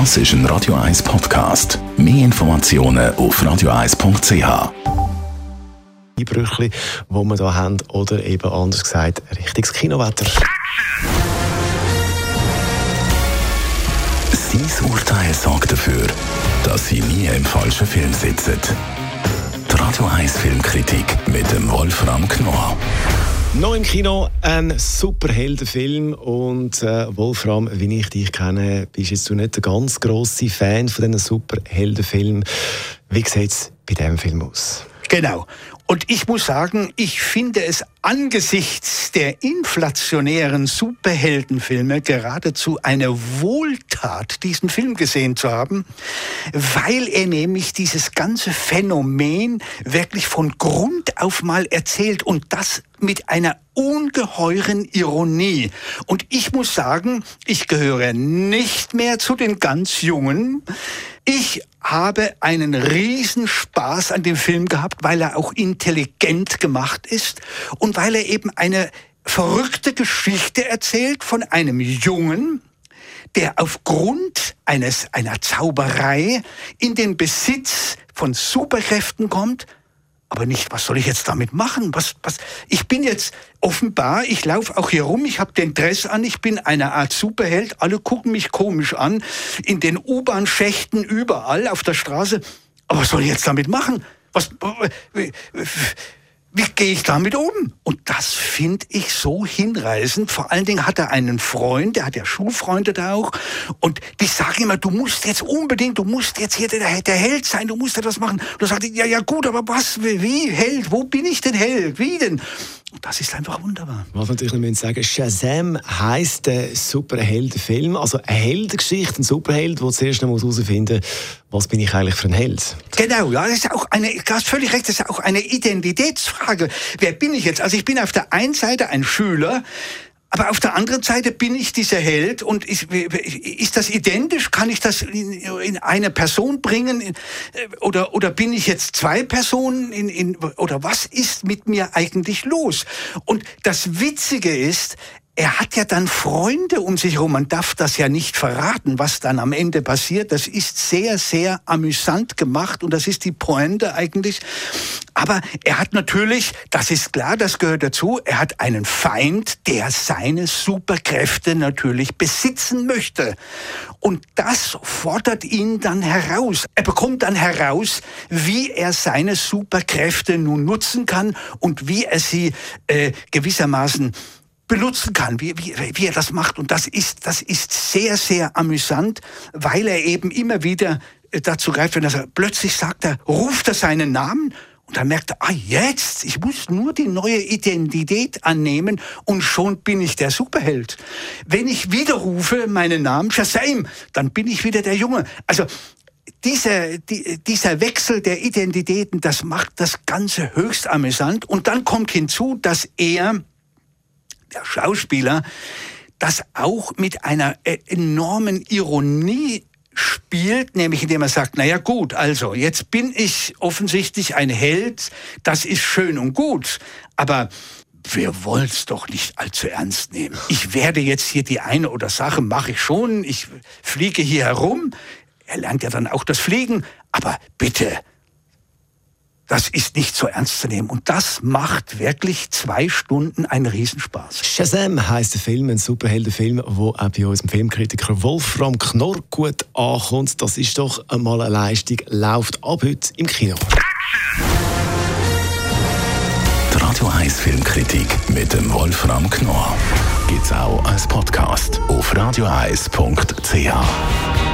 Das ist ein Radio 1 Podcast. Mehr Informationen auf radio1.ch. Die Brüche, die wir hier haben, oder eben anders gesagt, richtiges Kinowetter. Sein Urteil sorgt dafür, dass Sie nie im falschen Film sitzen. Die Radio 1 Filmkritik mit dem Wolfram Knorr. Noch im Kino ein Superheldenfilm und äh, Wolfram, wie ich dich kenne, bist jetzt du nicht der ganz grosse Fan von diesen Superheldenfilmen. Wie sieht es bei diesem Film aus? Genau. Und ich muss sagen, ich finde es angesichts der inflationären Superheldenfilme geradezu eine Wohltat, diesen Film gesehen zu haben, weil er nämlich dieses ganze Phänomen wirklich von Grund auf mal erzählt und das mit einer ungeheuren Ironie. Und ich muss sagen, ich gehöre nicht mehr zu den ganz Jungen. Ich habe einen Riesenspaß an dem Film gehabt, weil er auch intelligent gemacht ist und weil er eben eine verrückte Geschichte erzählt von einem Jungen, der aufgrund eines, einer Zauberei in den Besitz von Superkräften kommt, aber nicht, was soll ich jetzt damit machen? Was, was? Ich bin jetzt offenbar, ich laufe auch hier rum, ich habe den Dress an, ich bin eine Art Superheld, alle gucken mich komisch an, in den U-Bahn-Schächten, überall auf der Straße. Aber was soll ich jetzt damit machen? Was, wie gehe ich damit um? Und das finde ich so hinreißend. Vor allen Dingen hat er einen Freund, der hat ja Schulfreunde da auch, und die sagen immer, du musst jetzt unbedingt, du musst jetzt hier der, der Held sein, du musst etwas machen. Er sagt, ja, ja gut, aber was, wie, Held, wo bin ich denn Held, wie denn? Und das ist einfach wunderbar. Was natürlich nicht sagen, Shazam heisst der Superheldenfilm, also eine Heldengeschichte, ein Superheld, der zuerst noch herausfinden muss, was bin ich eigentlich für ein Held? Genau, ja, das ist auch eine, du hast völlig recht, das ist auch eine Identitätsfrage. Wer bin ich jetzt? Also ich bin auf der einen Seite ein Schüler, aber auf der anderen Seite bin ich dieser Held und ist, ist das identisch? Kann ich das in, in eine Person bringen? Oder, oder bin ich jetzt zwei Personen? In, in, oder was ist mit mir eigentlich los? Und das Witzige ist, er hat ja dann Freunde um sich herum. Man darf das ja nicht verraten, was dann am Ende passiert. Das ist sehr, sehr amüsant gemacht und das ist die Pointe eigentlich. Aber er hat natürlich, das ist klar, das gehört dazu, er hat einen Feind, der seine Superkräfte natürlich besitzen möchte. Und das fordert ihn dann heraus. Er bekommt dann heraus, wie er seine Superkräfte nun nutzen kann und wie er sie äh, gewissermaßen benutzen kann, wie, wie, wie er das macht. Und das ist, das ist sehr, sehr amüsant, weil er eben immer wieder äh, dazu greift, wenn er plötzlich sagt er, ruft er seinen Namen und dann merkt er, ah, jetzt, ich muss nur die neue Identität annehmen und schon bin ich der Superheld. Wenn ich widerrufe meinen Namen Shazam, dann bin ich wieder der Junge. Also, dieser, die, dieser Wechsel der Identitäten, das macht das Ganze höchst amüsant. Und dann kommt hinzu, dass er der Schauspieler, das auch mit einer äh, enormen Ironie spielt, nämlich indem er sagt, naja gut, also jetzt bin ich offensichtlich ein Held, das ist schön und gut, aber wir wollen es doch nicht allzu ernst nehmen. Ich werde jetzt hier die eine oder Sache mache ich schon, ich fliege hier herum, er lernt ja dann auch das Fliegen, aber bitte, das ist nicht so ernst zu nehmen. Und das macht wirklich zwei Stunden einen Riesenspaß. Shazam heisst der Film, ein Superheldenfilm, der auch bei unserem Filmkritiker Wolfram Knorr gut ankommt. Das ist doch einmal eine Leistung. Läuft ab heute im Kino. Die Radio 1 Filmkritik mit dem Wolfram Knorr gibt es auch als Podcast auf radioeis.ch.